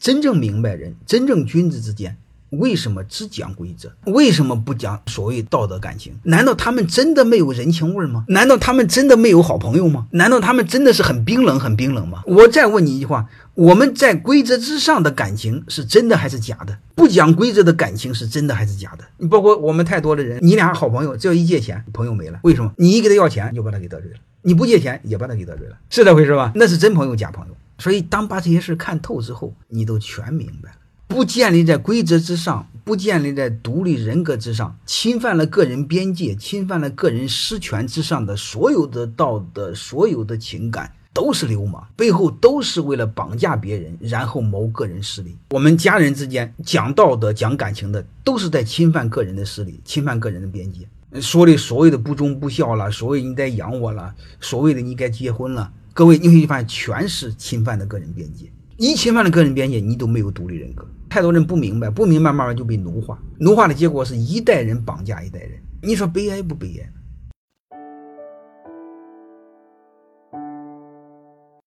真正明白人、真正君子之间。为什么只讲规则？为什么不讲所谓道德感情？难道他们真的没有人情味吗？难道他们真的没有好朋友吗？难道他们真的是很冰冷、很冰冷吗？我再问你一句话：我们在规则之上的感情是真的还是假的？不讲规则的感情是真的还是假的？你包括我们太多的人，你俩好朋友，只要一借钱，朋友没了。为什么？你一给他要钱，就把他给得罪了；你不借钱，也把他给得罪了，是这回事吧？那是真朋友假朋友。所以，当把这些事看透之后，你都全明白了。不建立在规则之上，不建立在独立人格之上，侵犯了个人边界，侵犯了个人私权之上的所有的道德、所有的情感，都是流氓，背后都是为了绑架别人，然后谋个人私利。我们家人之间讲道德、讲感情的，都是在侵犯个人的私利，侵犯个人的边界。说的所谓的不忠不孝了，所谓你得养我了，所谓的你该结婚了，各位你会发现，全是侵犯的个人边界。一侵犯了个人边界，你都没有独立人格。太多人不明白，不明白，慢慢就被奴化。奴化的结果是一代人绑架一代人。你说悲哀不悲哀？